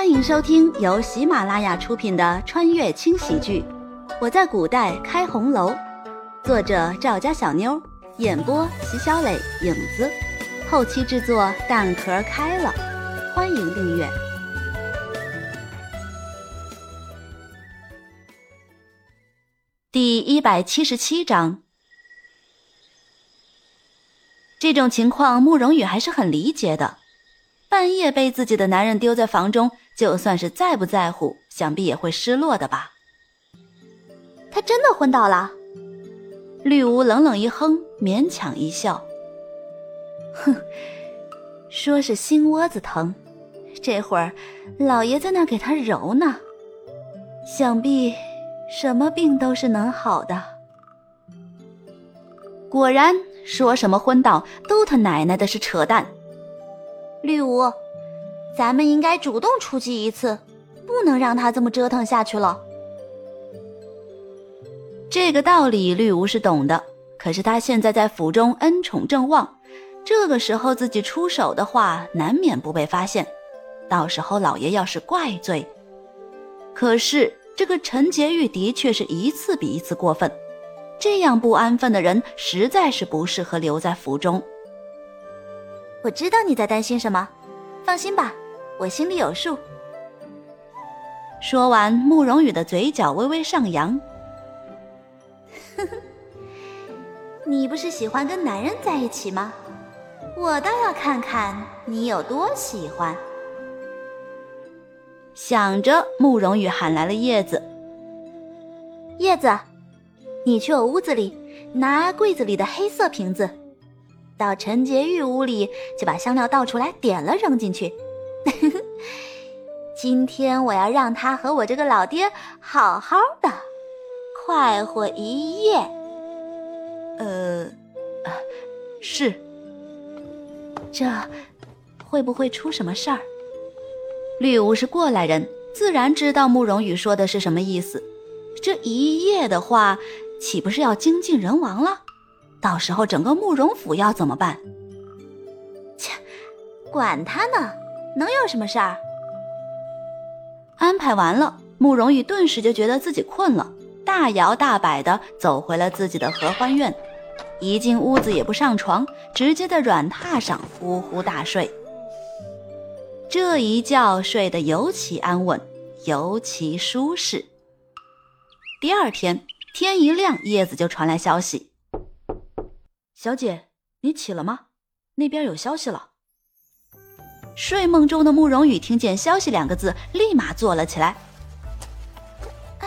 欢迎收听由喜马拉雅出品的穿越轻喜剧《我在古代开红楼》，作者赵家小妞，演播席小磊、影子，后期制作蛋壳开了。欢迎订阅。第一百七十七章，这种情况慕容羽还是很理解的。半夜被自己的男人丢在房中，就算是再不在乎，想必也会失落的吧。他真的昏倒了。绿芜冷冷一哼，勉强一笑：“哼，说是心窝子疼，这会儿老爷在那给他揉呢，想必什么病都是能好的。”果然，说什么昏倒都他奶奶的是扯淡。绿芜，咱们应该主动出击一次，不能让他这么折腾下去了。这个道理绿芜是懂的，可是他现在在府中恩宠正旺，这个时候自己出手的话，难免不被发现。到时候老爷要是怪罪，可是这个陈洁玉的确是一次比一次过分，这样不安分的人实在是不适合留在府中。我知道你在担心什么，放心吧，我心里有数。说完，慕容羽的嘴角微微上扬。你不是喜欢跟男人在一起吗？我倒要看看你有多喜欢。想着，慕容羽喊来了叶子。叶子，你去我屋子里拿柜子里的黑色瓶子。到陈洁玉屋里，就把香料倒出来，点了扔进去。今天我要让他和我这个老爹好好的快活一夜。呃，是。这会不会出什么事儿？绿芜是过来人，自然知道慕容羽说的是什么意思。这一夜的话，岂不是要精尽人亡了？到时候整个慕容府要怎么办？切，管他呢，能有什么事儿？安排完了，慕容羽顿时就觉得自己困了，大摇大摆的走回了自己的合欢院。一进屋子也不上床，直接在软榻上呼呼大睡。这一觉睡得尤其安稳，尤其舒适。第二天天一亮，叶子就传来消息。小姐，你起了吗？那边有消息了。睡梦中的慕容羽听见“消息”两个字，立马坐了起来。啊，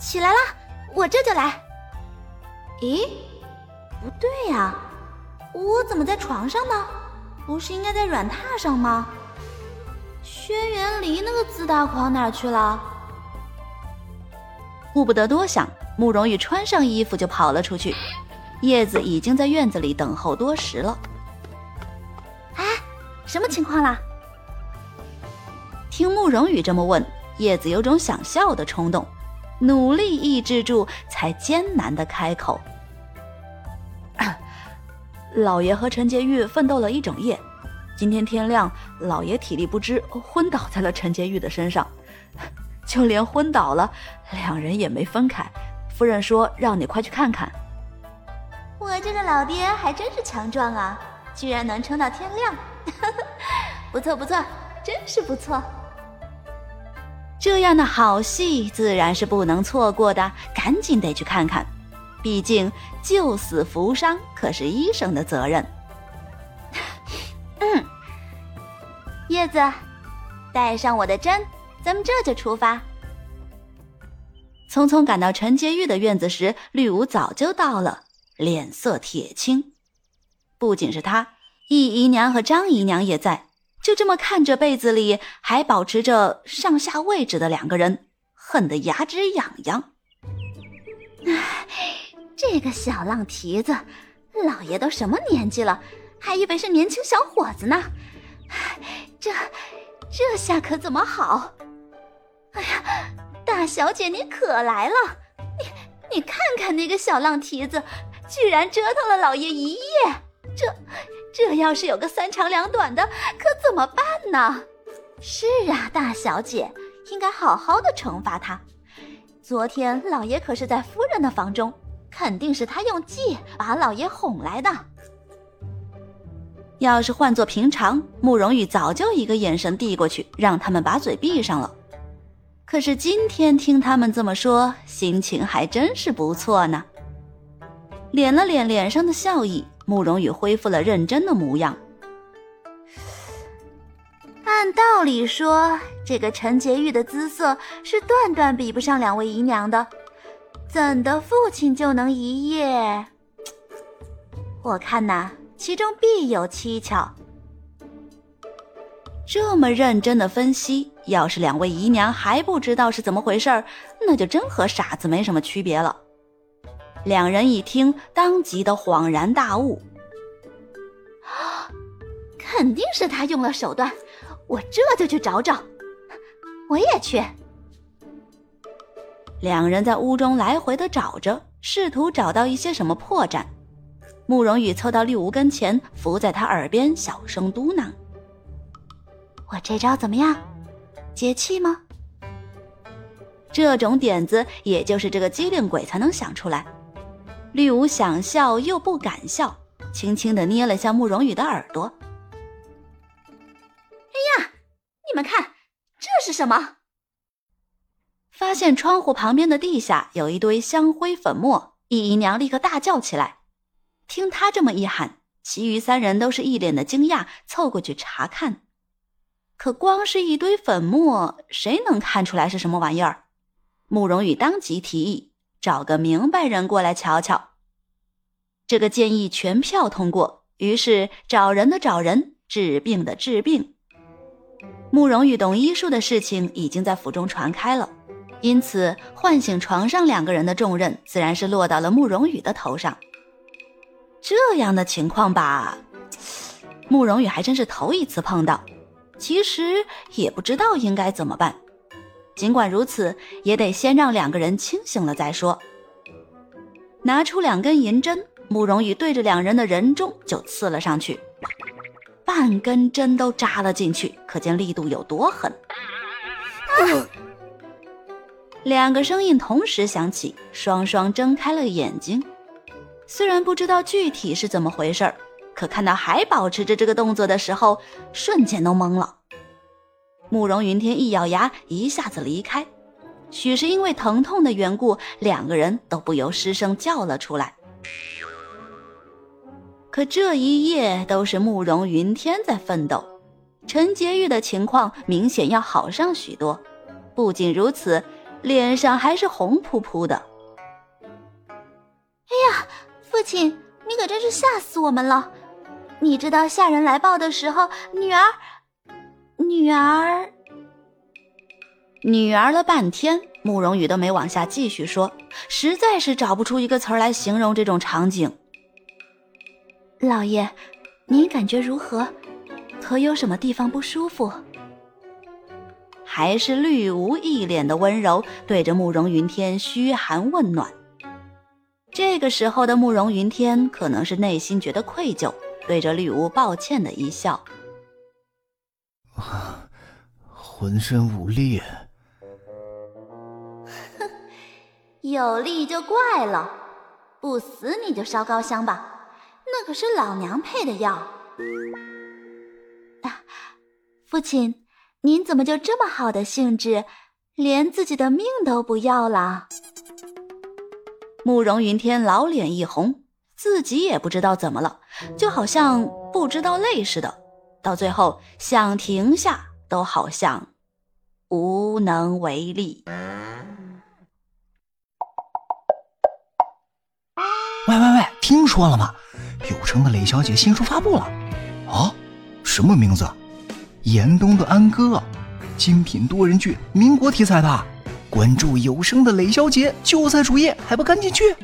起来了，我这就来。咦，不对呀，我怎么在床上呢？不是应该在软榻上吗？轩辕离那个自大狂哪去了？顾不得多想，慕容羽穿上衣服就跑了出去。叶子已经在院子里等候多时了。哎，什么情况啦？听慕容羽这么问，叶子有种想笑的冲动，努力抑制住，才艰难的开口：“ 老爷和陈洁玉奋斗了一整夜，今天天亮，老爷体力不支，昏倒在了陈洁玉的身上。就连昏倒了，两人也没分开。夫人说让你快去看看。”我这个老爹还真是强壮啊，居然能撑到天亮，不错不错，真是不错。这样的好戏自然是不能错过的，赶紧得去看看，毕竟救死扶伤可是医生的责任。嗯，叶子，带上我的针，咱们这就出发。匆匆赶到陈洁玉的院子时，绿芜早就到了。脸色铁青，不仅是他，易姨娘和张姨娘也在。就这么看着被子里还保持着上下位置的两个人，恨得牙直痒痒。唉，这个小浪蹄子，老爷都什么年纪了，还以为是年轻小伙子呢。这这下可怎么好？哎呀，大小姐你可来了！你你看看那个小浪蹄子。居然折腾了老爷一夜，这这要是有个三长两短的，可怎么办呢？是啊，大小姐，应该好好的惩罚他。昨天老爷可是在夫人的房中，肯定是他用计把老爷哄来的。要是换做平常，慕容羽早就一个眼神递过去，让他们把嘴闭上了。可是今天听他们这么说，心情还真是不错呢。敛了敛脸上的笑意，慕容羽恢复了认真的模样。按道理说，这个陈洁玉的姿色是断断比不上两位姨娘的，怎的父亲就能一夜？我看呐。其中必有蹊跷。这么认真的分析，要是两位姨娘还不知道是怎么回事儿那就真和傻子没什么区别了。两人一听，当即的恍然大悟：肯定是他用了手段，我这就去找找。我也去。两人在屋中来回的找着，试图找到一些什么破绽。慕容羽凑到绿芜跟前，伏在他耳边小声嘟囔：“我这招怎么样？解气吗？”这种点子，也就是这个机灵鬼才能想出来。绿芜想笑又不敢笑，轻轻的捏了下慕容羽的耳朵。“哎呀，你们看，这是什么？”发现窗户旁边的地下有一堆香灰粉末，一姨娘立刻大叫起来。听她这么一喊，其余三人都是一脸的惊讶，凑过去查看。可光是一堆粉末，谁能看出来是什么玩意儿？慕容羽当即提议找个明白人过来瞧瞧。这个建议全票通过，于是找人的找人，治病的治病。慕容羽懂医术的事情已经在府中传开了，因此唤醒床上两个人的重任，自然是落到了慕容羽的头上。这样的情况吧，慕容羽还真是头一次碰到。其实也不知道应该怎么办。尽管如此，也得先让两个人清醒了再说。拿出两根银针，慕容羽对着两人的人中就刺了上去，半根针都扎了进去，可见力度有多狠。两个声音同时响起，双双睁开了眼睛。虽然不知道具体是怎么回事儿，可看到还保持着这个动作的时候，瞬间都懵了。慕容云天一咬牙，一下子离开。许是因为疼痛的缘故，两个人都不由失声叫了出来。可这一夜都是慕容云天在奋斗，陈洁玉的情况明显要好上许多。不仅如此，脸上还是红扑扑的。哎呀！父亲，你可真是吓死我们了！你知道下人来报的时候，女儿，女儿，女儿了半天，慕容羽都没往下继续说，实在是找不出一个词儿来形容这种场景。老爷，您感觉如何？可有什么地方不舒服？还是绿芜一脸的温柔，对着慕容云天嘘寒问暖。这个时候的慕容云天可能是内心觉得愧疚，对着绿芜抱歉的一笑：“浑身无力。哼，有力就怪了，不死你就烧高香吧，那可是老娘配的药。”啊，父亲，您怎么就这么好的兴致，连自己的命都不要了？慕容云天老脸一红，自己也不知道怎么了，就好像不知道累似的。到最后想停下，都好像无能为力。喂喂喂，听说了吗？有声的雷小姐新书发布了。啊？什么名字？严冬的安哥，精品多人剧，民国题材的。关注有声的雷小姐就在主页，还不赶紧去！